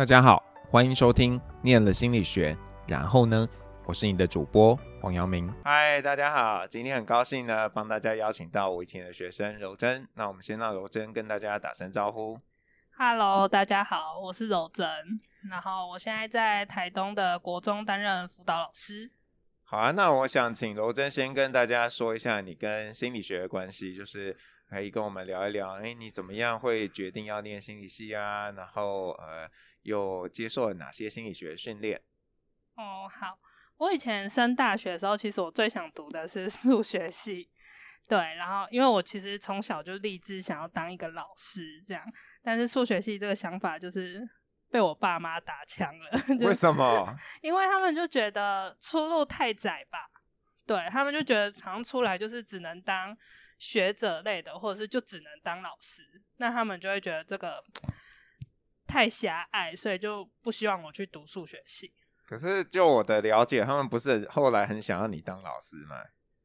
大家好，欢迎收听《念了心理学》，然后呢，我是你的主播黄阳明。嗨，大家好，今天很高兴呢，帮大家邀请到我以前的学生柔珍。那我们先让柔珍跟大家打声招呼。Hello，大家好，我是柔珍，然后我现在在台东的国中担任辅导老师。好啊，那我想请柔珍先跟大家说一下你跟心理学的关系，就是可以跟我们聊一聊，哎，你怎么样会决定要念心理系啊？然后呃。又接受了哪些心理学训练？哦，好，我以前升大学的时候，其实我最想读的是数学系，对，然后因为我其实从小就立志想要当一个老师，这样，但是数学系这个想法就是被我爸妈打枪了。为什么？因为他们就觉得出路太窄吧，对，他们就觉得好像出来就是只能当学者类的，或者是就只能当老师，那他们就会觉得这个。太狭隘，所以就不希望我去读数学系。可是就我的了解，他们不是后来很想要你当老师吗？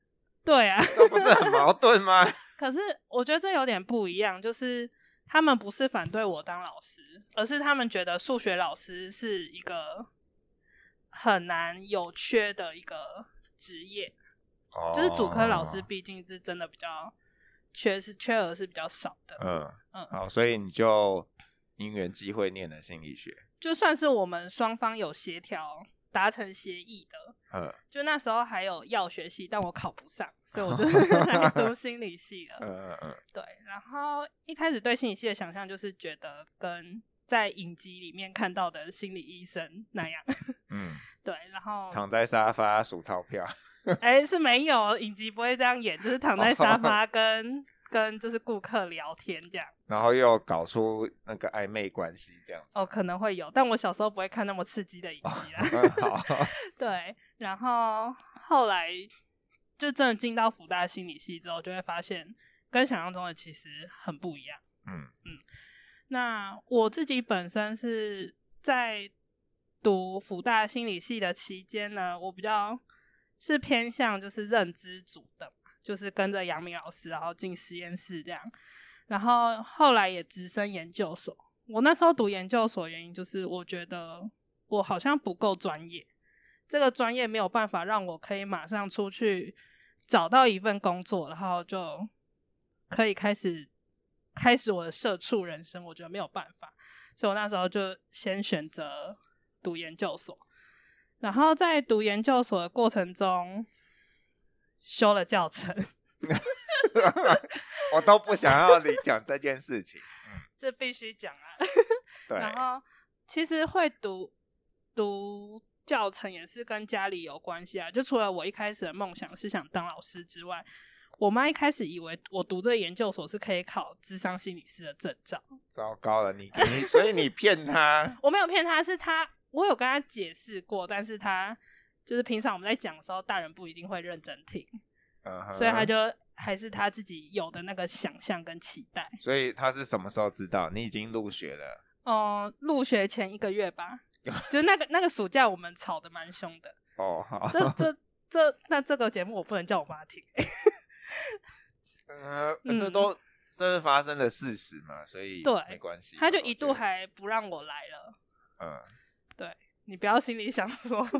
对啊，这不是很矛盾吗？可是我觉得这有点不一样，就是他们不是反对我当老师，而是他们觉得数学老师是一个很难有缺的一个职业。哦，就是主科老师毕竟是真的比较缺，是缺额是比较少的。嗯嗯，好，所以你就。因缘机会念了心理学，就算是我们双方有协调达成协议的，嗯，就那时候还有药学系，但我考不上，所以我就 来读心理系了。嗯嗯嗯，对。然后一开始对心理系的想象就是觉得跟在影集里面看到的心理医生那样，嗯，对。然后躺在沙发数钞票，哎、欸，是没有影集不会这样演，就是躺在沙发跟。跟就是顾客聊天这样，然后又搞出那个暧昧关系这样子。哦，可能会有，但我小时候不会看那么刺激的影集啦。哦、好，对，然后后来就真的进到福大心理系之后，就会发现跟想象中的其实很不一样。嗯嗯，那我自己本身是在读福大心理系的期间呢，我比较是偏向就是认知组的。就是跟着杨明老师，然后进实验室这样，然后后来也直升研究所。我那时候读研究所原因就是，我觉得我好像不够专业，这个专业没有办法让我可以马上出去找到一份工作，然后就可以开始开始我的社畜人生。我觉得没有办法，所以我那时候就先选择读研究所。然后在读研究所的过程中，修了教程，我都不想要你讲这件事情。这必须讲啊。对。然后其实会读读教程也是跟家里有关系啊。就除了我一开始的梦想是想当老师之外，我妈一开始以为我读这个研究所是可以考智商心理师的证照。糟糕了，你你所以你骗她？我没有骗她，是她我有跟他解释过，但是他。就是平常我们在讲的时候，大人不一定会认真听，uh -huh. 所以他就还是他自己有的那个想象跟期待。所以他是什么时候知道你已经入学了？哦、呃，入学前一个月吧，就那个那个暑假，我们吵得蛮凶的。哦，好，这这这，那这个节目我不能叫我妈听。呃，这都这是发生的事实嘛，所以对没关系。他就一度还不让我来了。嗯，对。你不要心里想说，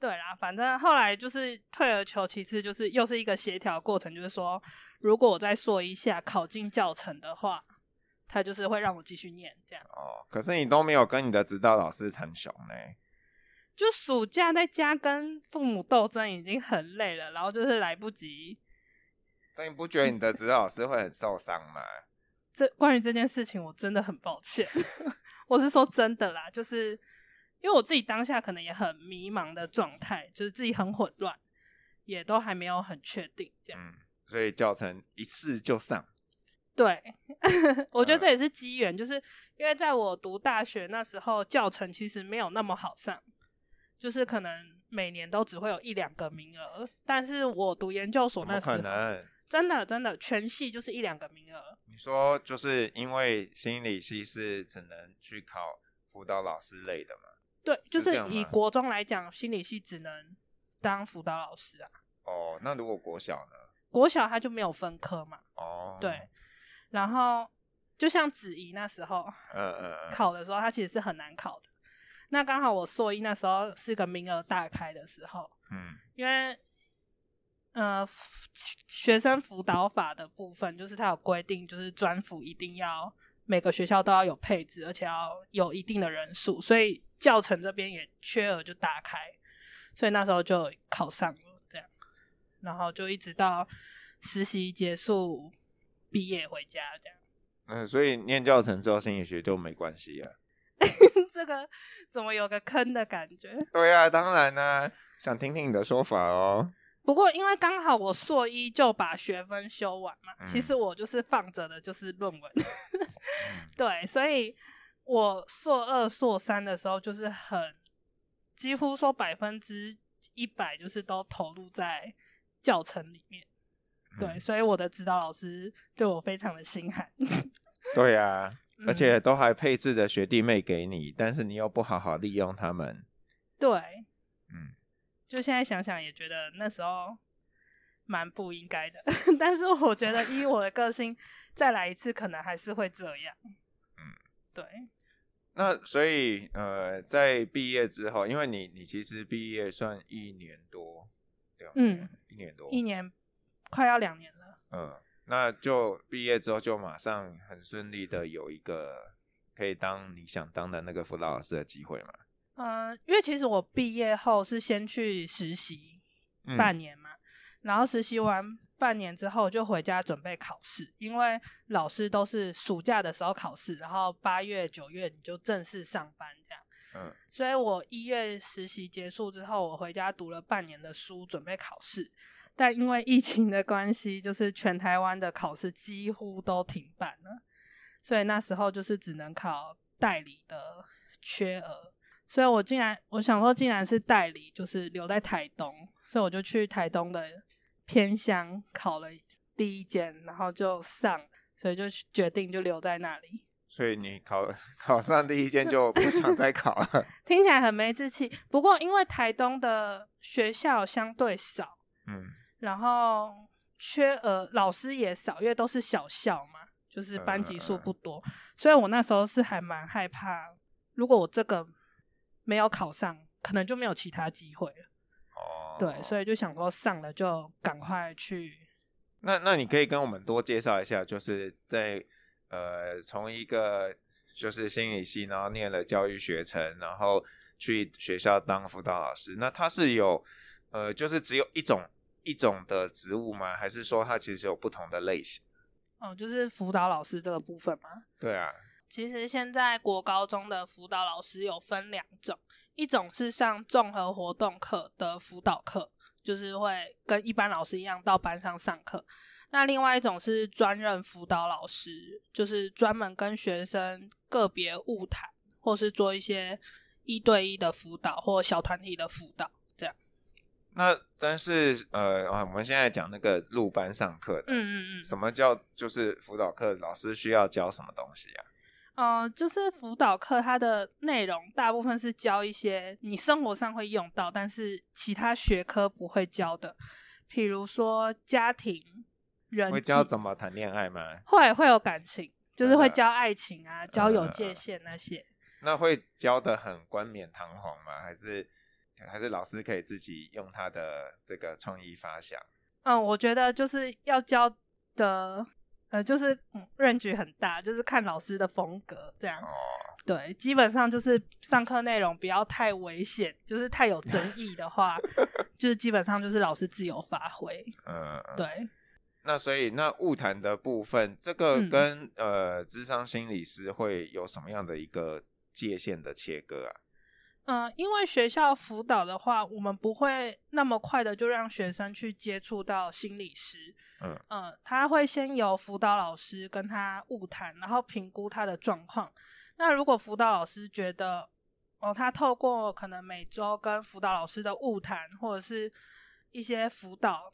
对啦，反正后来就是退而求其次，就是又是一个协调过程，就是说，如果我再说一下考进教程的话，他就是会让我继续念这样。哦，可是你都没有跟你的指导老师谈熊呢？就暑假在家跟父母斗争已经很累了，然后就是来不及。那你不觉得你的指导老师会很受伤吗？这关于这件事情，我真的很抱歉。我是说真的啦，就是因为我自己当下可能也很迷茫的状态，就是自己很混乱，也都还没有很确定这样。嗯，所以教程一试就上。对，我觉得这也是机缘，就是因为在我读大学那时候，教程其实没有那么好上，就是可能每年都只会有一两个名额。但是我读研究所那时候，可能真的真的全系就是一两个名额。你说就是因为心理系是只能去考辅导老师类的吗？对，就是以国中来讲，心理系只能当辅导老师啊。哦，那如果国小呢？国小他就没有分科嘛。哦，对。然后就像子怡那时候，嗯嗯嗯，考的时候，他其实是很难考的。那刚好我硕一那时候是个名额大开的时候，嗯，因为呃学生辅导法的部分，就是它有规定，就是专辅一定要每个学校都要有配置，而且要有一定的人数，所以教程这边也缺额就打开，所以那时候就考上了这样，然后就一直到实习结束毕业回家这样。嗯，所以念教程之后心理学就没关系啊。这个怎么有个坑的感觉？对啊，当然呢，想听听你的说法哦。不过因为刚好我硕一就把学分修完嘛，嗯、其实我就是放着的就是论文。对，所以我硕二、硕三的时候就是很几乎说百分之一百就是都投入在教程里面。对，嗯、所以我的指导老师对我非常的心寒。对呀、啊。而且都还配置的学弟妹给你，但是你又不好好利用他们。对，嗯，就现在想想也觉得那时候蛮不应该的。但是我觉得依我的个性，再来一次可能还是会这样。嗯，对。那所以呃，在毕业之后，因为你你其实毕业算一年多，对吧？嗯，一年多，一年快要两年了。嗯。那就毕业之后就马上很顺利的有一个可以当你想当的那个辅导老师的机会嘛？嗯、呃，因为其实我毕业后是先去实习半年嘛，嗯、然后实习完半年之后就回家准备考试，因为老师都是暑假的时候考试，然后八月九月你就正式上班这样。嗯，所以我一月实习结束之后，我回家读了半年的书，准备考试。但因为疫情的关系，就是全台湾的考试几乎都停办了，所以那时候就是只能考代理的缺额。所以我竟然我想说，竟然是代理，就是留在台东，所以我就去台东的偏乡考了第一间，然后就上，所以就决定就留在那里。所以你考 考上第一间就不想再考了？听起来很没志气。不过因为台东的学校相对少，嗯。然后缺额老师也少，因为都是小校嘛，就是班级数不多，呃、所以我那时候是还蛮害怕，如果我这个没有考上，可能就没有其他机会了。哦，对，所以就想说上了就赶快去。那那你可以跟我们多介绍一下，就是在呃从一个就是心理系，然后念了教育学程，然后去学校当辅导老师，那他是有呃就是只有一种。一种的职务吗？还是说他其实有不同的类型？哦，就是辅导老师这个部分吗？对啊，其实现在国高中的辅导老师有分两种，一种是上综合活动课的辅导课，就是会跟一般老师一样到班上上课。那另外一种是专任辅导老师，就是专门跟学生个别物谈，或是做一些一对一的辅导或小团体的辅导。那但是呃，我们现在讲那个入班上课的，嗯嗯嗯，什么叫就是辅导课老师需要教什么东西啊？呃，就是辅导课它的内容大部分是教一些你生活上会用到，但是其他学科不会教的，比如说家庭人际，会教怎么谈恋爱吗？会会有感情，就是会教爱情啊，交友界限那些。呃，那会教的很冠冕堂皇吗？还是？还是老师可以自己用他的这个创意发想。嗯，我觉得就是要教的，呃，就是嗯，range 很大，就是看老师的风格这样。哦，对，基本上就是上课内容不要太危险，就是太有争议的话，就是基本上就是老师自由发挥。嗯，对。那所以那物谈的部分，这个跟、嗯、呃，智商心理师会有什么样的一个界限的切割啊？嗯，因为学校辅导的话，我们不会那么快的就让学生去接触到心理师。嗯嗯，他会先由辅导老师跟他晤谈，然后评估他的状况。那如果辅导老师觉得，哦，他透过可能每周跟辅导老师的晤谈或者是一些辅导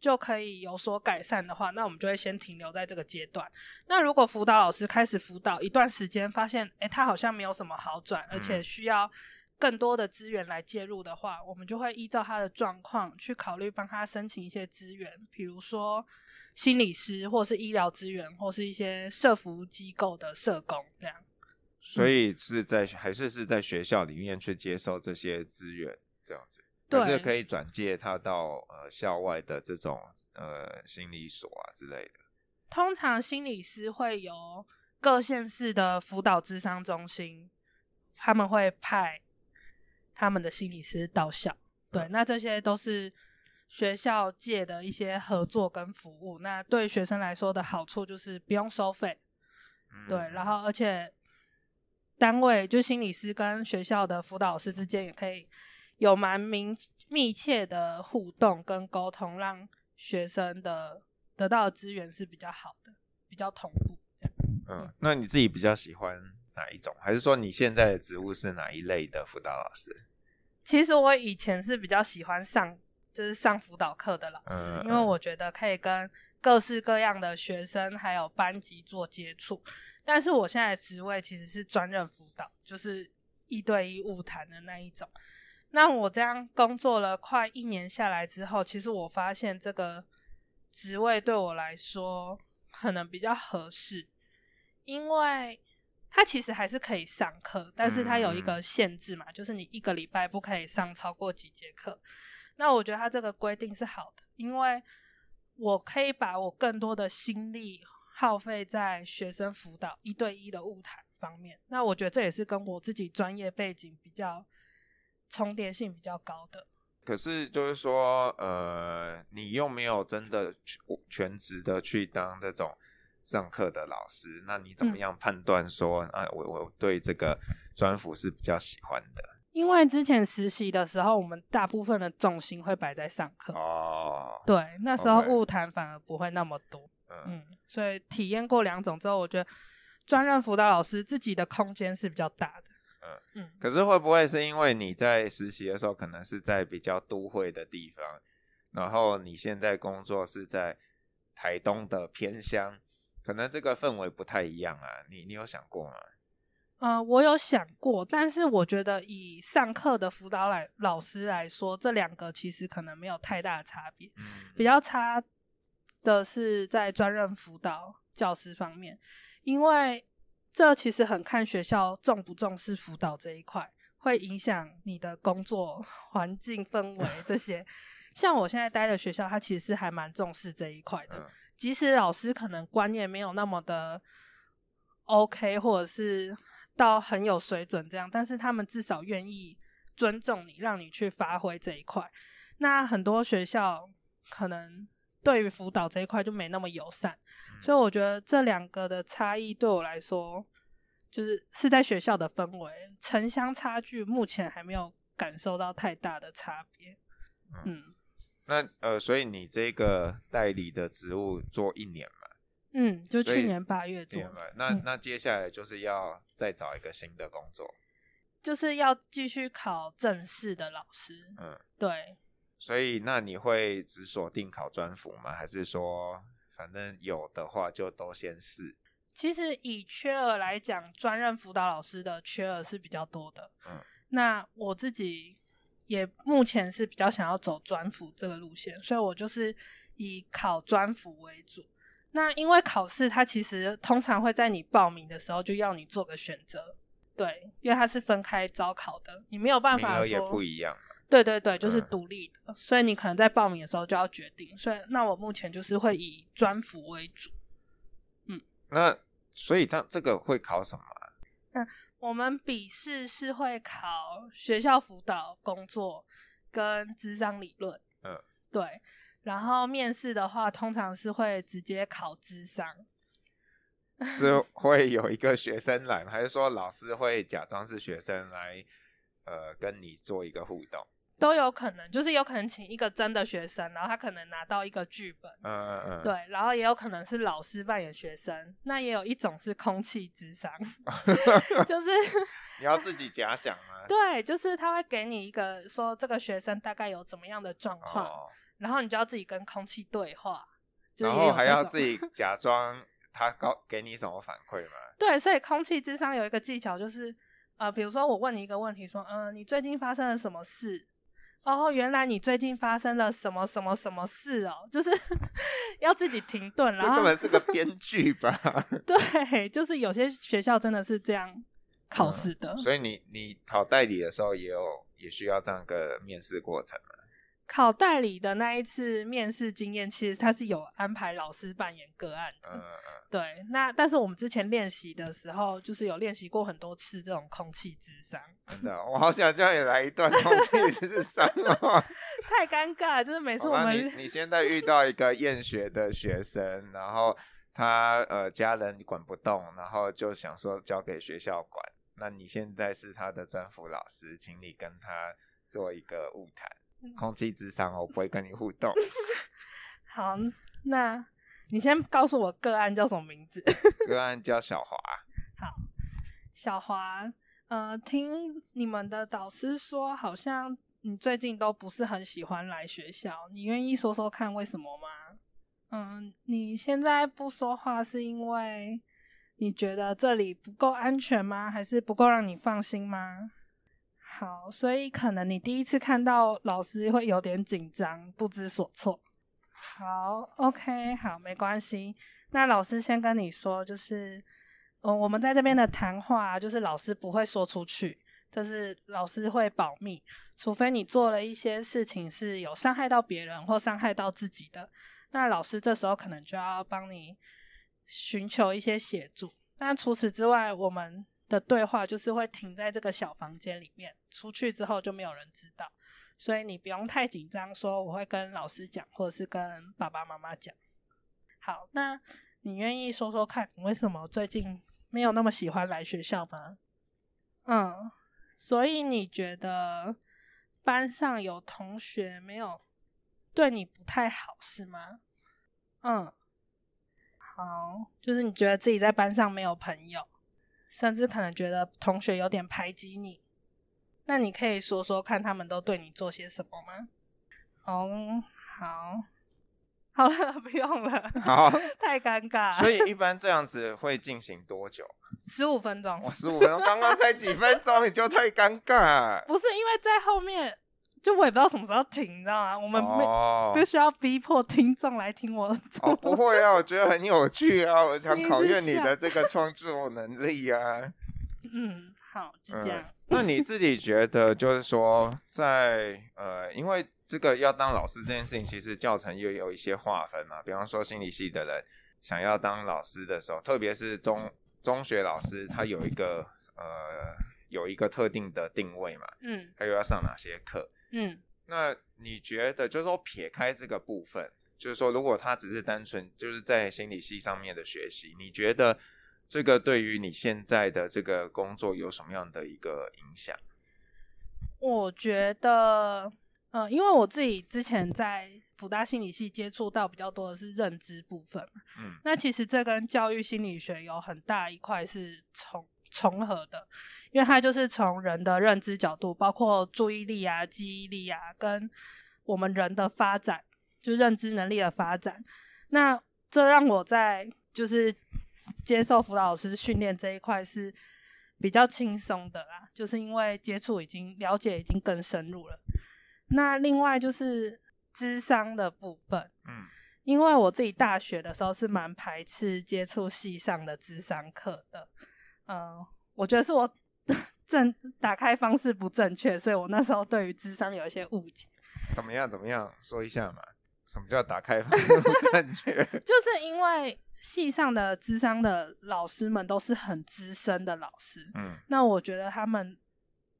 就可以有所改善的话，那我们就会先停留在这个阶段。那如果辅导老师开始辅导一段时间，发现，诶，他好像没有什么好转，而且需要。更多的资源来介入的话，我们就会依照他的状况去考虑帮他申请一些资源，比如说心理师，或是医疗资源，或是一些社服机构的社工这样。所以是在还是是在学校里面去接受这些资源这样子，对，还是可以转介他到呃校外的这种呃心理所啊之类的。通常心理师会由各县市的辅导智商中心，他们会派。他们的心理师到校，对，那这些都是学校界的一些合作跟服务。那对学生来说的好处就是不用收费，对，然后而且单位就心理师跟学校的辅导师之间也可以有蛮明密切的互动跟沟通，让学生的得到的资源是比较好的，比较同步这样。嗯，那你自己比较喜欢？哪一种？还是说你现在的职务是哪一类的辅导老师？其实我以前是比较喜欢上，就是上辅导课的老师，嗯，因为我觉得可以跟各式各样的学生还有班级做接触。但是我现在的职位其实是专任辅导，就是一对一物谈的那一种。那我这样工作了快一年下来之后，其实我发现这个职位对我来说可能比较合适，因为。他其实还是可以上课，但是他有一个限制嘛，嗯、就是你一个礼拜不可以上超过几节课。那我觉得他这个规定是好的，因为我可以把我更多的心力耗费在学生辅导一对一的物谈方面。那我觉得这也是跟我自己专业背景比较重叠性比较高的。可是就是说，呃，你又没有真的全职的去当这种。上课的老师，那你怎么样判断说，嗯、啊，我我对这个专辅是比较喜欢的？因为之前实习的时候，我们大部分的重心会摆在上课哦。对，那时候物谈反而不会那么多。嗯，所以体验过两种之后，我觉得专任辅导老师自己的空间是比较大的。嗯嗯。可是会不会是因为你在实习的时候，可能是在比较都会的地方，然后你现在工作是在台东的偏乡？可能这个氛围不太一样啊，你你有想过吗？呃，我有想过，但是我觉得以上课的辅导来老师来说，这两个其实可能没有太大的差别。嗯，比较差的是在专任辅导教师方面，因为这其实很看学校重不重视辅导这一块，会影响你的工作环境氛围这些。像我现在待的学校，它其实是还蛮重视这一块的。嗯即使老师可能观念没有那么的 OK，或者是到很有水准这样，但是他们至少愿意尊重你，让你去发挥这一块。那很多学校可能对于辅导这一块就没那么友善，所以我觉得这两个的差异对我来说，就是是在学校的氛围，城乡差距目前还没有感受到太大的差别。嗯。那呃，所以你这个代理的职务做一年嘛？嗯，就去年八月做。那、嗯、那接下来就是要再找一个新的工作，就是要继续考正式的老师。嗯，对。所以那你会只锁定考专辅吗？还是说反正有的话就都先试？其实以缺额来讲，专任辅导老师的缺额是比较多的。嗯，那我自己。也目前是比较想要走专辅这个路线，所以我就是以考专辅为主。那因为考试它其实通常会在你报名的时候就要你做个选择，对，因为它是分开招考的，你没有办法说也不一样。对对对，就是独立的，嗯，所以你可能在报名的时候就要决定。所以那我目前就是会以专辅为主。嗯，那所以这这个会考什么？嗯。我们笔试是会考学校辅导工作跟智商理论，嗯，对。然后面试的话，通常是会直接考智商。是会有一个学生来，还是说老师会假装是学生来，呃，跟你做一个互动？都有可能，就是有可能请一个真的学生，然后他可能拿到一个剧本，嗯嗯嗯，对，然后也有可能是老师扮演学生，那也有一种是空气智商，就是 你要自己假想吗？对，就是他会给你一个说这个学生大概有怎么样的状况，哦，然后你就要自己跟空气对话，然后还要自己假装他告给你什么反馈吗？对，所以空气智商有一个技巧就是。呃，比如说我问你一个问题，说，嗯、呃，你最近发生了什么事？哦，原来你最近发生了什么什么什么事哦？就是 要自己停顿，然后这根本是个编剧吧？对，就是有些学校真的是这样考试的。嗯、所以你你考代理的时候也有也需要这样个面试过程吗？考代理的那一次面试经验，其实他是有安排老师扮演个案的。嗯嗯。对，那但是我们之前练习的时候，就是有练习过很多次这种空气智商。真的，我好想叫你来一段空气智商哦。太尴尬了，就是每次我们你你现在遇到一个厌学的学生，然后他呃家人管不动，然后就想说交给学校管。那你现在是他的专辅老师，请你跟他做一个晤谈。空气之上，我不会跟你互动。好，那你先告诉我个案叫什么名字？个案叫小华。好，小华，呃，听你们的导师说，好像你最近都不是很喜欢来学校，你愿意说说看为什么吗？嗯，你现在不说话是因为你觉得这里不够安全吗？还是不够让你放心吗？好，所以可能你第一次看到老师会有点紧张，不知所措。好，OK，好，没关系。那老师先跟你说，就是，嗯，我们在这边的谈话，就是老师不会说出去，就是老师会保密，除非你做了一些事情是有伤害到别人或伤害到自己的，那老师这时候可能就要帮你寻求一些协助。那除此之外，我们。的对话就是会停在这个小房间里面，出去之后就没有人知道，所以你不用太紧张，说我会跟老师讲，或者是跟爸爸妈妈讲。好，那你愿意说说看你为什么最近没有那么喜欢来学校吗？嗯，所以你觉得班上有同学没有对你不太好是吗？嗯，好，就是你觉得自己在班上没有朋友。甚至可能觉得同学有点排挤你，那你可以说说看，他们都对你做些什么吗？哦、oh，好，好了，不用了，好，太尴尬。所以一般这样子会进行多久？十五分钟。我，十五分钟，刚刚才几分钟你就太尴尬？不是，因为在后面。就我也不知道什么时候停，你知道吗？我们没必须要逼迫听众来听我。哦，不会啊，我觉得很有趣啊，我想考验你的这个创作能力啊。嗯，好，就这样。嗯，那你自己觉得，就是说在，在呃，因为这个要当老师这件事情，其实教程又有一些划分嘛。比方说，心理系的人想要当老师的时候，特别是中中学老师，他有一个呃有一个特定的定位嘛。嗯。他又要上哪些课？嗯，那你觉得，就是说撇开这个部分，就是说，如果他只是单纯就是在心理系上面的学习，你觉得这个对于你现在的这个工作有什么样的一个影响？我觉得，嗯、呃，因为我自己之前在辅大心理系接触到比较多的是认知部分，嗯，那其实这跟教育心理学有很大一块是重。重合的，因为它就是从人的认知角度，包括注意力啊、记忆力啊，跟我们人的发展，就认知能力的发展。那这让我在就是接受辅导老师训练这一块是比较轻松的啦，就是因为接触已经了解已经更深入了。那另外就是智商的部分，嗯，因为我自己大学的时候是蛮排斥接触系上的智商课的。嗯，我觉得是我 正打开方式不正确，所以我那时候对于智商有一些误解。怎么样？怎么样？说一下嘛。什么叫打开方式不 正确？就是因为系上的智商的老师们都是很资深的老师，嗯，那我觉得他们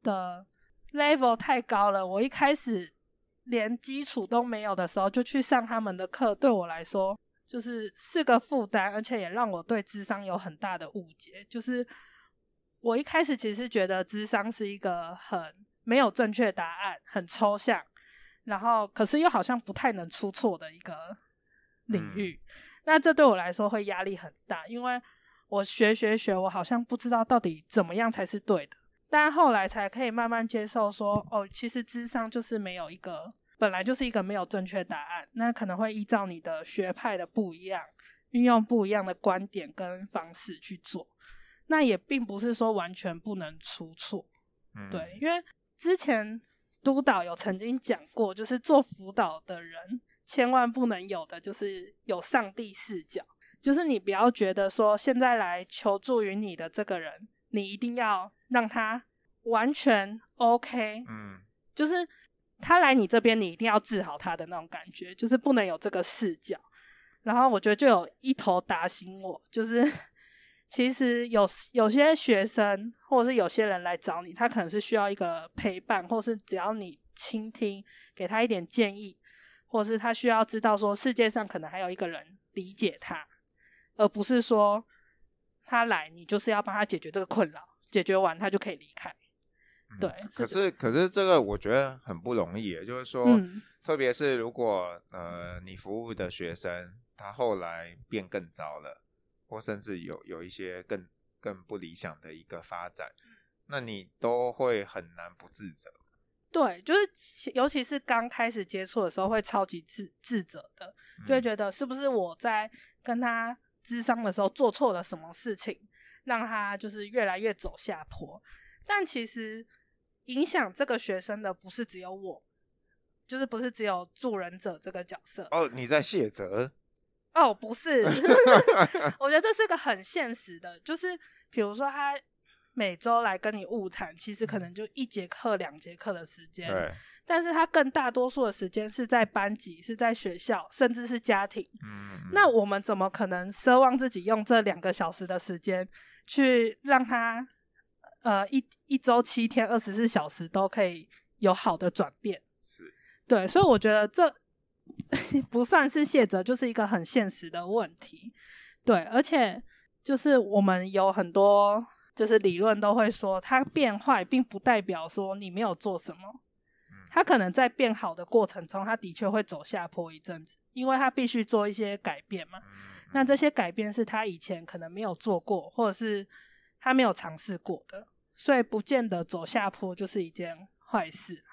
的 level 太高了。我一开始连基础都没有的时候就去上他们的课，对我来说。就是是个负担，而且也让我对智商有很大的误解。就是我一开始其实觉得智商是一个很没有正确答案、很抽象，然后可是又好像不太能出错的一个领域。嗯。那这对我来说会压力很大，因为我学学学，我好像不知道到底怎么样才是对的。但后来才可以慢慢接受说，哦，其实智商就是没有一个。本来就是一个没有正确答案，那可能会依照你的学派的不一样，运用不一样的观点跟方式去做。那也并不是说完全不能出错。嗯，对，因为之前督导有曾经讲过，就是做辅导的人千万不能有的就是有上帝视角，就是你不要觉得说现在来求助于你的这个人，你一定要让他完全 OK，嗯，就是他来你这边，你一定要治好他的那种感觉，就是不能有这个视角。然后我觉得就有一头打醒我，就是。其实有有些学生，或者是有些人来找你，他可能是需要一个陪伴，或是只要你倾听，给他一点建议，或是他需要知道说世界上可能还有一个人理解他，而不是说他来你就是要帮他解决这个困扰，解决完他就可以离开。对，嗯、可是可是这个我觉得很不容易，就是说，嗯、特别是如果呃你服务的学生他后来变更糟了。或甚至有有一些更更不理想的一个发展，那你都会很难不自责。对，就是尤其是刚开始接触的时候，会超级自自责的，就会觉得是不是我在跟他咨商的时候做错了什么事情，让他就是越来越走下坡。但其实影响这个学生的不是只有我，就是不是只有助人者这个角色。哦，你在卸责。哦，不是，我觉得这是个很现实的，就是比如说他每周来跟你晤谈，其实可能就一节课、两节课的时间，对，但是他更大多数的时间是在班级、是在学校，甚至是家庭。嗯，那我们怎么可能奢望自己用这两个小时的时间去让他，呃，一一周七天二十四小时都可以有好的转变？是，对，所以我觉得这。不算是卸责，就是一个很现实的问题。对，而且就是我们有很多就是理论都会说，他变坏并不代表说你没有做什么。他可能在变好的过程中，他的确会走下坡一阵子，因为他必须做一些改变嘛。那这些改变是他以前可能没有做过，或者是他没有尝试过的，所以不见得走下坡就是一件坏事。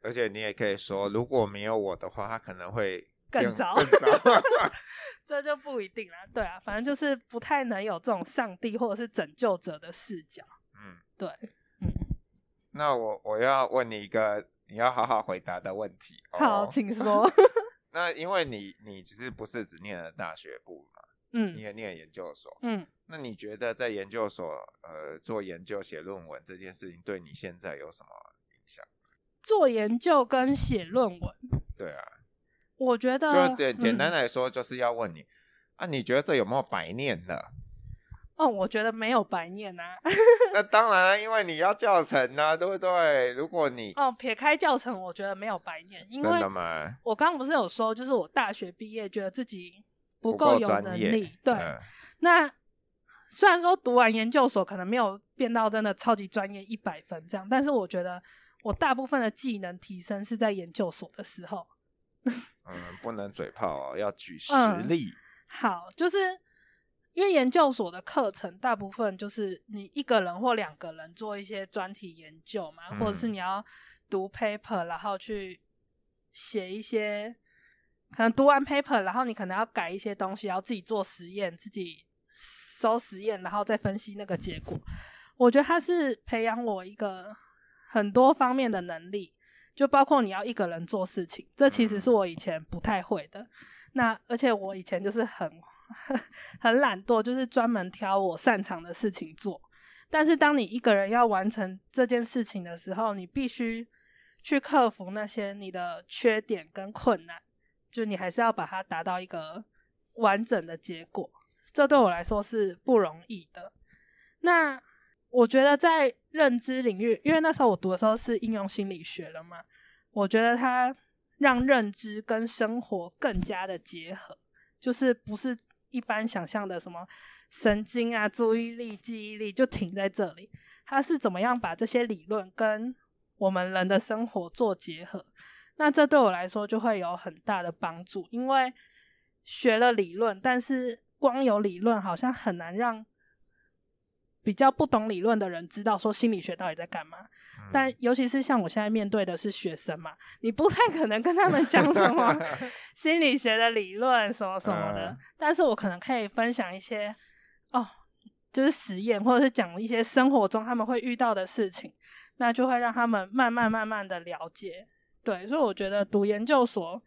而且你也可以说，如果没有我的话，他可能会更糟。更糟 这就不一定了。对啊，反正就是不太能有这种上帝或者是拯救者的视角。嗯，对，嗯。那我我要问你一个你要好好回答的问题。好，哦、请说。那因为你你其实不是只念了大学嗯，你也念研究所，嗯。那你觉得在研究所呃做研究写论文这件事情，对你现在有什么影响？做研究跟写论文，对啊，我觉得就简简单来说，就是要问你、嗯、啊，你觉得这有没有白念的？哦，我觉得没有白念啊。那当然了，因为你要教程啊，对不对？如果你哦撇开教程，我觉得没有白念，因为真的吗？我刚刚不是有说，就是我大学毕业觉得自己不够有能力，对。嗯、那虽然说读完研究所可能没有变到真的超级专业一百分这样，但是我觉得。我大部分的技能提升是在研究所的时候。嗯，不能嘴炮哦，要举 实例。嗯。好，就是因为研究所的课程大部分就是你一个人或两个人做一些专题研究嘛，嗯，或者是你要读 paper，然后去写一些，可能读完 paper，然后你可能要改一些东西，要自己做实验，自己收实验，然后再分析那个结果。我觉得它是培养我一个。很多方面的能力，就包括你要一个人做事情，这其实是我以前不太会的。那而且我以前就是很 很懒惰，就是专门挑我擅长的事情做。但是当你一个人要完成这件事情的时候，你必须去克服那些你的缺点跟困难，就你还是要把它达到一个完整的结果。这对我来说是不容易的。那我觉得在认知领域，因为那时候我读的时候是应用心理学了嘛，我觉得它让认知跟生活更加的结合，就是不是一般想象的什么神经啊、注意力、记忆力就停在这里，它是怎么样把这些理论跟我们人的生活做结合？那这对我来说就会有很大的帮助，因为学了理论，但是光有理论好像很难让。比较不懂理论的人知道说心理学到底在干嘛，嗯，但尤其是像我现在面对的是学生嘛，你不太可能跟他们讲什么 心理学的理论什么什么的，嗯，但是我可能可以分享一些哦，就是实验，或者是讲一些生活中他们会遇到的事情，那就会让他们慢慢慢慢的了解。对，所以我觉得读研究所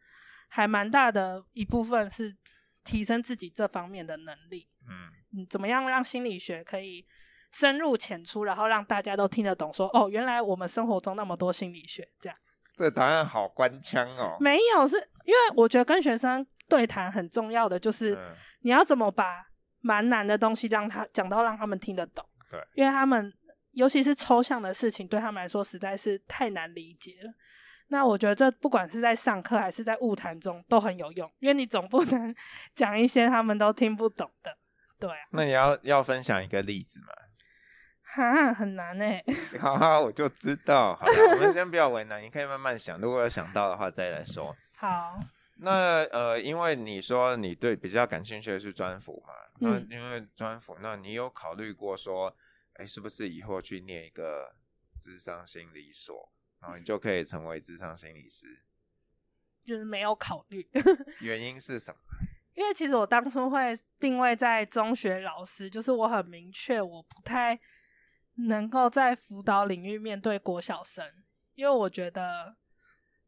还蛮大的一部分是提升自己这方面的能力。嗯，嗯，怎么样让心理学可以深入浅出，然后让大家都听得懂说？说哦，原来我们生活中那么多心理学这样。这答案好官腔哦。没有，是因为我觉得跟学生对谈很重要的就是你要怎么把蛮难的东西让他讲到让他们听得懂。对，因为他们尤其是抽象的事情对他们来说实在是太难理解了。那我觉得这不管是在上课还是在物谈中都很有用，因为你总不能 讲一些他们都听不懂的。对啊，那你要要分享一个例子吗？哈，很难哎。好好，我就知道。好了，我们先不要为难，你可以慢慢想。如果有想到的话，再来说。好。那呃，因为你说你对比较感兴趣的是专辅嘛，嗯、那因为专辅，那你有考虑过说，哎，是不是以后去念一个智商心理所，然后你就可以成为智商心理师？就是没有考虑。原因是什么？因为其实我当初会定位在中学老师，就是我很明确，我不太能够在辅导领域面对国小生，因为我觉得，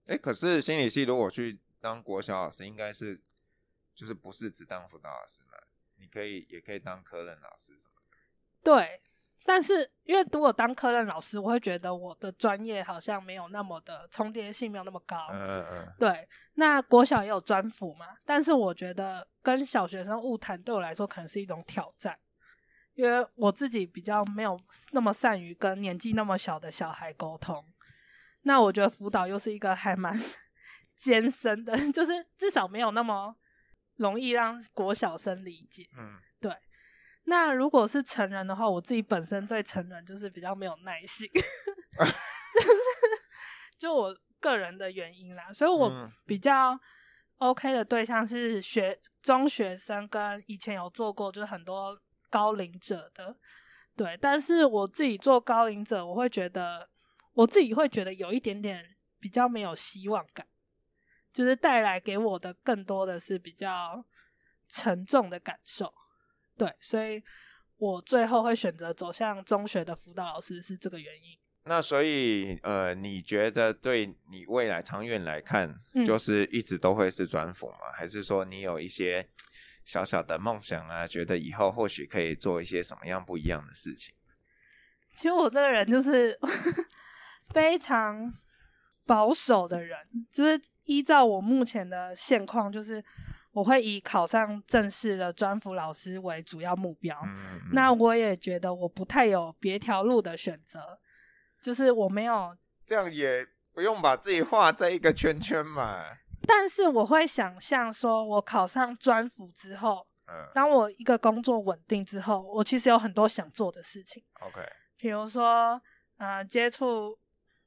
哎，可是心理系如果去当国小老师，应该是就是不是只当辅导老师嘛？你可以也可以当科任老师什么的。对。但是，因为如果当科任老师，我会觉得我的专业好像没有那么的重叠性，没有那么高。嗯嗯。对，那国小也有专辅嘛，但是我觉得跟小学生物谈对我来说可能是一种挑战，因为我自己比较没有那么善于跟年纪那么小的小孩沟通。那我觉得辅导又是一个还蛮 艰深的，就是至少没有那么容易让国小生理解。嗯。那如果是成人的话，我自己本身对成人就是比较没有耐心，就是就我个人的原因啦，所以我比较 OK 的对象是学中学生跟以前有做过就是很多高龄者的，对，但是我自己做高龄者，我会觉得我自己会觉得有一点点比较没有希望感，就是带来给我的更多的是比较沉重的感受。对，所以我最后会选择走向中学的辅导老师是这个原因。那所以，呃，你觉得对你未来长远来看，就是一直都会是专辅吗？嗯、还是说你有一些小小的梦想啊？觉得以后或许可以做一些什么样不一样的事情？其实我这个人就是 非常保守的人，就是依照我目前的现况，就是。我会以考上正式的专辅老师为主要目标。那我也觉得我不太有别条路的选择，就是我没有这样，也不用把自己画在一个圈圈嘛。但是我会想象说，我考上专辅之后，嗯，当我一个工作稳定之后，我其实有很多想做的事情。OK，比如说，呃，接触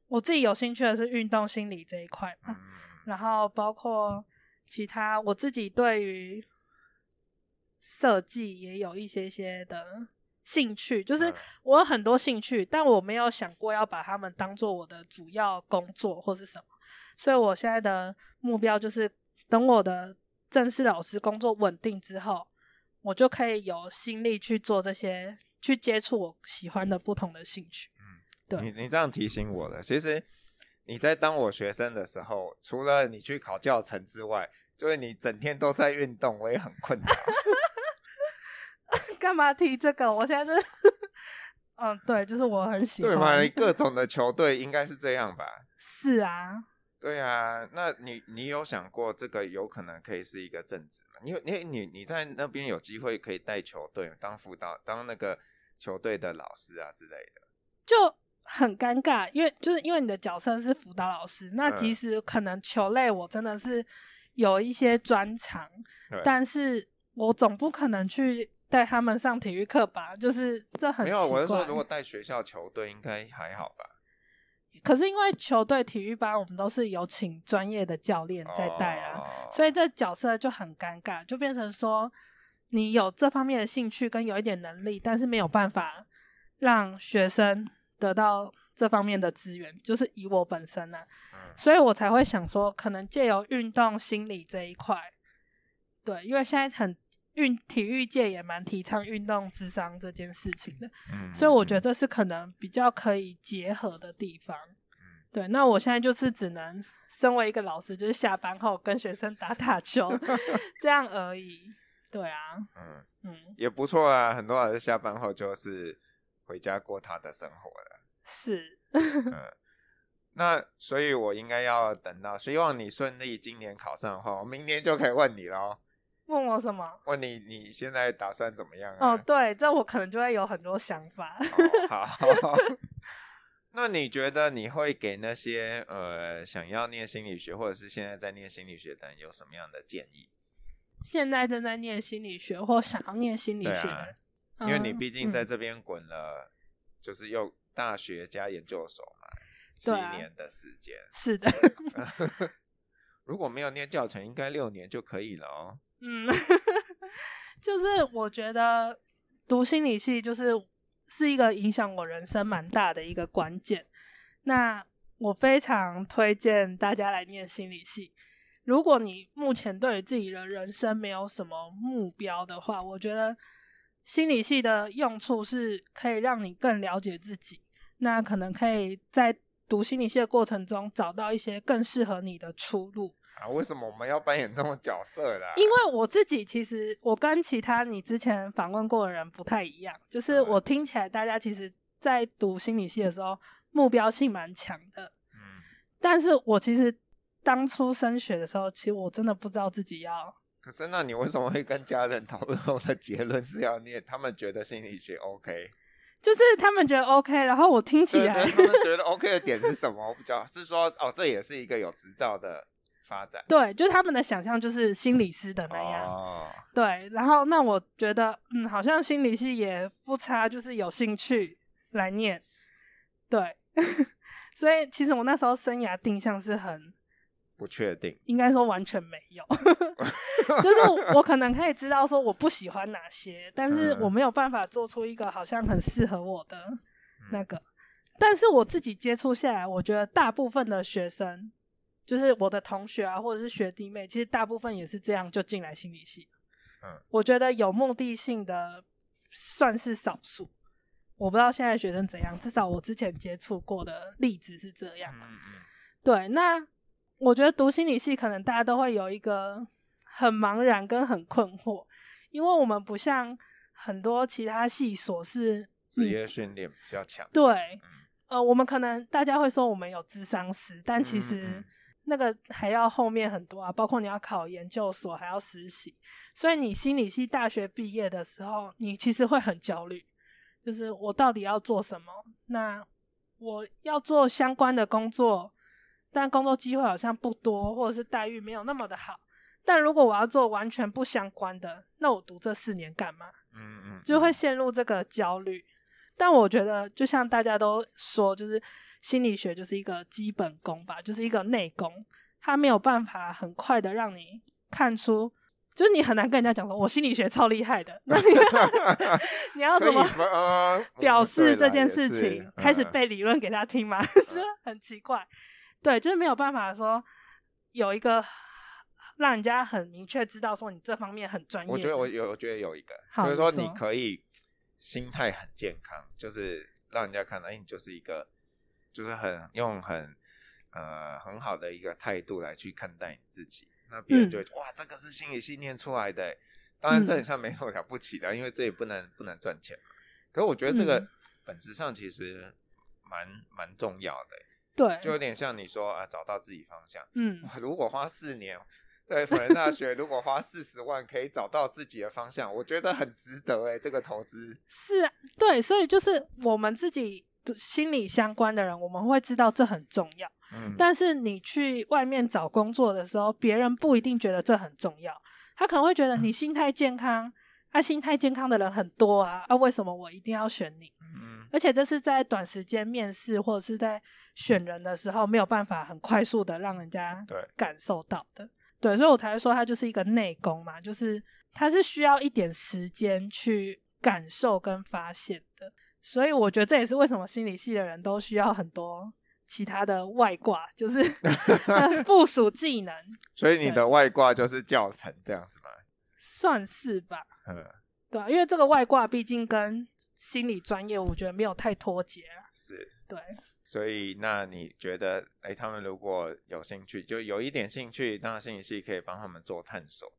我自己有兴趣的是运动心理这一块嘛，嗯、然后包括。其他我自己对于设计也有一些些的兴趣，就是我有很多兴趣，但我没有想过要把他们当做我的主要工作或是什么，所以我现在的目标就是等我的正式老师工作稳定之后，我就可以有心力去做这些，去接触我喜欢的不同的兴趣。嗯，对，你你这样提醒我了，其实。你在当我学生的时候，除了你去考教程之外，就是你整天都在运动，我也很困扰。干嘛提这个？我现在是，嗯，对，就是我很喜欢。对嘛？你各种的球队应该是这样吧？是啊。对啊，那你你有想过这个有可能可以是一个正职吗？你你你你在那边有机会可以带球队，当辅导，当那个球队的老师啊之类的。就。很尴尬，因为就是因为你的角色是辅导老师，那即使可能球类我真的是有一些专长，嗯、但是我总不可能去带他们上体育课吧？就是这很。没有，我是说，如果带学校球队应该还好吧？可是因为球队体育班，我们都是有请专业的教练在带啊，哦、所以这角色就很尴尬，就变成说你有这方面的兴趣跟有一点能力，但是没有办法让学生。得到这方面的资源，就是以我本身呢、所以我才会想说，可能借由运动心理这一块，对，因为现在很运体育界也蛮提倡运动智商这件事情的，嗯，所以我觉得这是可能比较可以结合的地方。嗯，对。那我现在就是只能身为一个老师，就是下班后跟学生打打球 这样而已。对啊，嗯嗯，也不错啊。很多老师下班后就是回家过他的生活了。是，嗯。那所以，我应该要等到，希望你顺利今年考上的话，我明年就可以问你喽。问我什么？问你你现在打算怎么样啊？哦，对，这我可能就会有很多想法。哦、好，那你觉得你会给那些呃想要念心理学，或者是现在在念心理学的人有什么样的建议？现在正在念心理学或想要念心理学的人，啊、因为你毕竟在这边滚了，嗯、就是又大学加研究所嘛。七年的时间，是的。如果没有念教程，应该六年就可以了哦。嗯，就是我觉得读心理系就是是一个影响我人生蛮大的一个关键。那我非常推荐大家来念心理系。如果你目前对于自己的人生没有什么目标的话，我觉得心理系的用处是可以让你更了解自己。那可能可以在读心理系的过程中，找到一些更适合你的出路啊？为什么我们要扮演这种角色啦？因为我自己其实我跟其他你之前访问过的人不太一样，就是我听起来大家其实，在读心理系的时候目标性蛮强的。嗯，但是我其实当初升学的时候，其实我真的不知道自己要。可是那你为什么会跟家人讨论后的结论是要念？他们觉得心理学 OK。就是他们觉得 OK，然后我听起来，对对，他们觉得 OK 的点是什么？我比较是说，哦，这也是一个有执照的发展。对，就是他们的想象就是心理师的那样。哦。对，然后那我觉得，嗯，好像心理系也不差，就是有兴趣来念。对，所以其实我那时候生涯定向是很。不确定，应该说完全没有，就是我可能可以知道说我不喜欢哪些，但是我没有办法做出一个好像很适合我的那个。但是我自己接触下来，我觉得大部分的学生，就是我的同学啊，或者是学弟妹，其实大部分也是这样就进来心理系。嗯，我觉得有目的性的算是少数。我不知道现在学生怎样，至少我之前接触过的例子是这样。嗯嗯，对，那。我觉得读心理系可能大家都会有一个很茫然跟很困惑，因为我们不像很多其他系所是职业训练比较强。对，嗯、呃，我们可能大家会说我们有智商师，但其实那个还要后面很多啊，包括你要考研究所，还要实习。所以你心理系大学毕业的时候，你其实会很焦虑，就是我到底要做什么？那我要做相关的工作。但工作机会好像不多，或者是待遇没有那么的好。但如果我要做完全不相关的，那我读这四年干嘛？嗯嗯，嗯，就会陷入这个焦虑。但我觉得，就像大家都说，就是心理学就是一个基本功吧，就是一个内功，它没有办法很快的让你看出，就是你很难跟人家讲说，我心理学超厉害的。那你，你要怎么表示这件事情？嗯、开始背理论给他听吗？就很奇怪。对，就是没有办法说有一个让人家很明确知道说你这方面很专业。我觉得我有，我觉得有一个，就是说你可以心态很健康，就是让人家看到，哎，你就是一个，就是很用很呃很好的一个态度来去看待你自己，那别人就会、嗯、哇，这个是心理信念出来的。当然这好像没什么了不起的，嗯、因为这也不能不能赚钱。可是我觉得这个本质上其实蛮蛮重要的。对，就有点像你说啊，找到自己方向。嗯，如果花四年在辅仁大学，如果花四十万可以找到自己的方向，我觉得很值得哎，这个投资。是啊，对，所以就是我们自己心理相关的人，我们会知道这很重要。嗯，但是你去外面找工作的时候，别人不一定觉得这很重要，他可能会觉得你心态健康。啊，心态健康的人很多啊，啊，为什么我一定要选你？嗯，而且这是在短时间面试或者是在选人的时候没有办法很快速的让人家感受到的。对，对，所以我才会说它就是一个内功嘛，就是它是需要一点时间去感受跟发现的。所以我觉得这也是为什么心理系的人都需要很多其他的外挂，就是 附属技能。所以你的外挂就是教程这样子吗？算是吧。嗯，对啊，因为这个外挂毕竟跟心理专业，我觉得没有太脱节啊。是，对。所以，那你觉得，哎，他们如果有兴趣，就有一点兴趣，当然心理系可以帮他们做探索。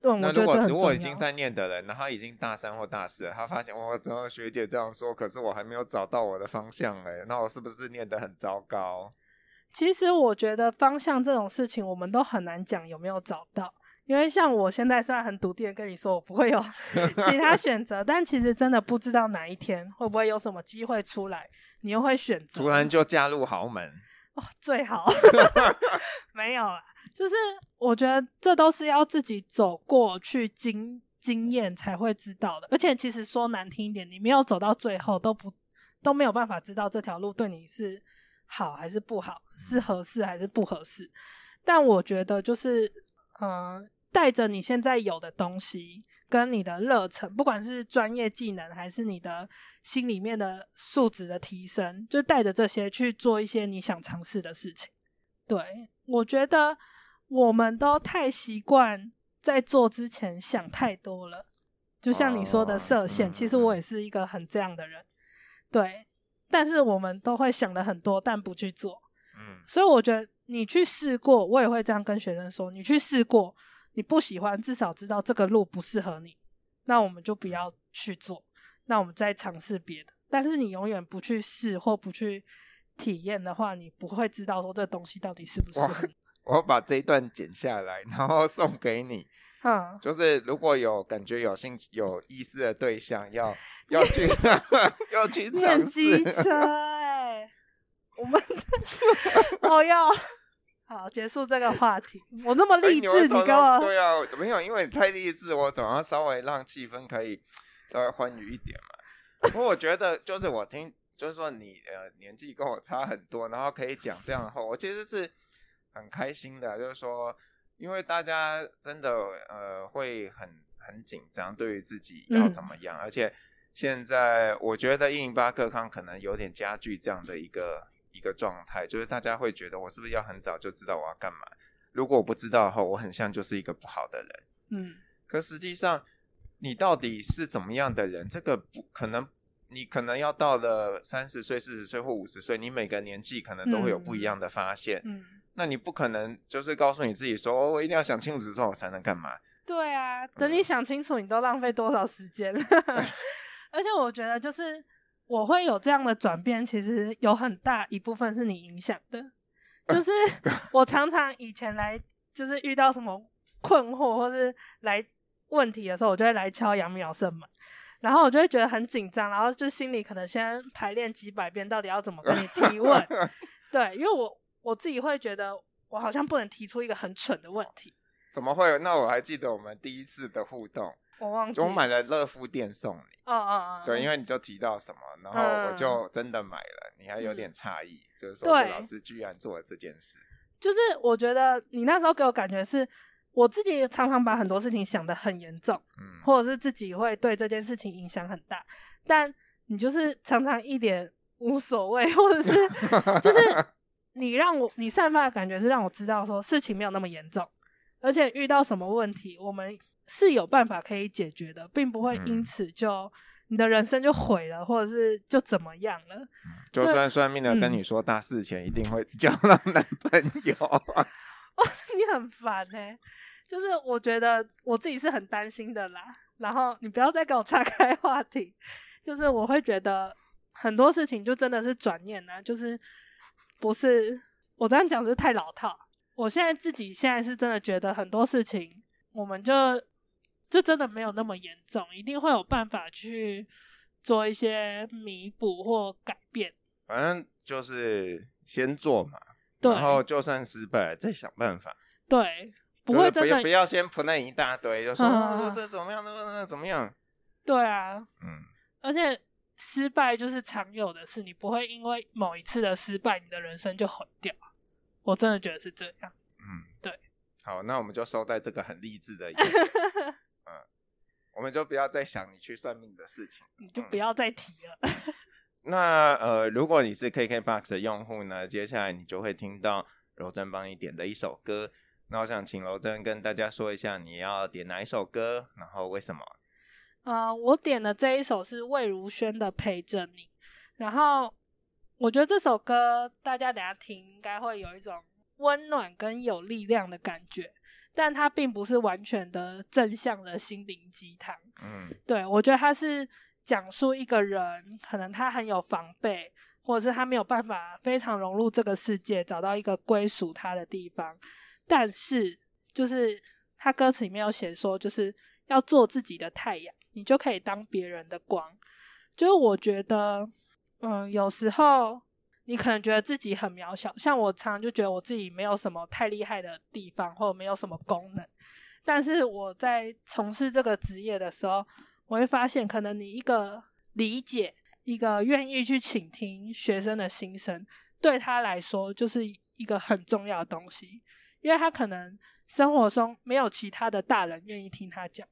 对，那如果如果已经在念的人，然后已经大三或大四了，他发现我怎么学姐这样说，可是我还没有找到我的方向，哎，那我是不是念得很糟糕？其实我觉得方向这种事情，我们都很难讲有没有找到。因为像我现在虽然很笃定的跟你说我不会有 其他选择，但其实真的不知道哪一天会不会有什么机会出来，你又会选择突然就嫁入豪门哦，最好 没有啦，就是我觉得这都是要自己走过去经经验才会知道的，而且其实说难听一点，你没有走到最后都不都没有办法知道这条路对你是好还是不好，是合适还是不合适。但我觉得就是嗯。呃带着你现在有的东西，跟你的热忱，不管是专业技能还是你的心里面的素质的提升，就带着这些去做一些你想尝试的事情。对，我觉得我们都太习惯在做之前想太多了，就像你说的设限，其实我也是一个很这样的人。对，但是我们都会想的很多，但不去做。嗯，所以我觉得你去试过，我也会这样跟学生说，你去试过。你不喜欢，至少知道这个路不适合你，那我们就不要去做，那我们再尝试别的。但是你永远不去试或不去体验的话，你不会知道说这东西到底是不适合你。我把这一段剪下来，然后送给你。嗯，就是如果有感觉有兴趣、有意思的对象，要 要去要去尝试。车哎、欸，我们 哦要。好，结束这个话题。我那么 励志，欸、你干嘛？对啊，没有，因为你太励志，我总要稍微让气氛可以稍微欢愉一点嘛。不过我觉得，就是我听，就是说你呃年纪跟我差很多，然后可以讲这样的话，我其实是很开心的。就是说，因为大家真的呃会很很紧张，对于自己要怎么样，嗯、而且现在我觉得一零八克康可能有点加剧这样的一个。一个状态，就是大家会觉得我是不是要很早就知道我要干嘛？如果我不知道的话，我很像就是一个不好的人。嗯，可实际上你到底是怎么样的人？这个不可能，你可能要到了三十岁、四十岁或五十岁，你每个年纪可能都会有不一样的发现。嗯，那你不可能就是告诉你自己说，哦，我一定要想清楚之后我才能干嘛？对啊，等你想清楚，你都浪费多少时间了？而且我觉得就是。我会有这样的转变，其实有很大一部分是你影响的。就 是我常常以前来，就是遇到什么困惑或是来问题的时候，我就会来敲杨苗胜门，然后我就会觉得很紧张，然后就心里可能先排练几百遍，到底要怎么跟你提问。对，因为我我自己会觉得，我好像不能提出一个很蠢的问题。怎么会？那我还记得我们第一次的互动。我忘记，我买了乐富店送你。哦哦哦，对，因为你就提到什么，然后我就真的买了。嗯、你还有点诧异，就是说这老师居然做了这件事。就是我觉得你那时候给我感觉是，我自己常常把很多事情想得很严重，嗯，或者是自己会对这件事情影响很大，但你就是常常一点无所谓，或者是 就是你让我你散发的感觉是让我知道说事情没有那么严重，而且遇到什么问题我们。是有办法可以解决的，并不会因此就你的人生就毁了，或者是就怎么样了。就算算命的跟你说大四前一定会交到男朋友，哇，你很烦欸。就是我觉得我自己是很担心的啦。然后你不要再给我岔开话题。就是我会觉得很多事情就真的是转念啊，就是不是我这样讲是太老套。我现在自己现在是真的觉得很多事情，我们就。这真的没有那么严重，一定会有办法去做一些弥补或改变。反正就是先做嘛，对然后就算失败了再想办法。对，不会真的不，不要先 plan 一大堆，就说、这怎么样，那那怎么样？对啊，嗯，而且失败就是常有的事，你不会因为某一次的失败，你的人生就毁掉。我真的觉得是这样。嗯，对。好，那我们就收在这个很励志的一 我们就不要再想你去算命的事情，你就不要再提了。嗯、那呃，如果你是 KKBOX 的用户呢，接下来你就会听到柔珍帮你点的一首歌。那我想请柔珍跟大家说一下，你要点哪一首歌，然后为什么？呃，我点的这一首是魏如萱的《陪着你》，然后我觉得这首歌大家等下听应该会有一种温暖跟有力量的感觉，但它并不是完全的正向的心灵鸡汤。嗯，对，我觉得它是讲述一个人可能他很有防备，或者是他没有办法非常融入这个世界，找到一个归属他的地方。但是，就是他歌词里面有写说，就是要做自己的太阳，你就可以当别人的光。就是我觉得，嗯，有时候你可能觉得自己很渺小，像我常常就觉得我自己没有什么太厉害的地方，或者没有什么功能。但是我在从事这个职业的时候，我会发现，可能你一个理解，一个愿意去倾听学生的心声，对他来说就是一个很重要的东西。因为他可能生活中没有其他的大人愿意听他讲，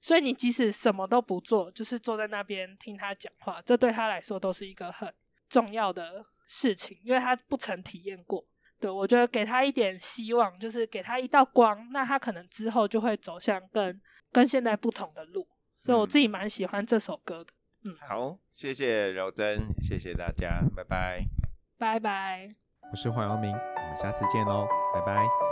所以你即使什么都不做，就是坐在那边听他讲话，这对他来说都是一个很重要的事情，因为他不曾体验过。对，我觉得给他一点希望，就是给他一道光，那他可能之后就会走向更跟现在不同的路。所以我自己蛮喜欢这首歌的。嗯，好，谢谢柔珍，谢谢大家，拜拜，拜拜。我是黄耀明，我们下次见喽，拜拜。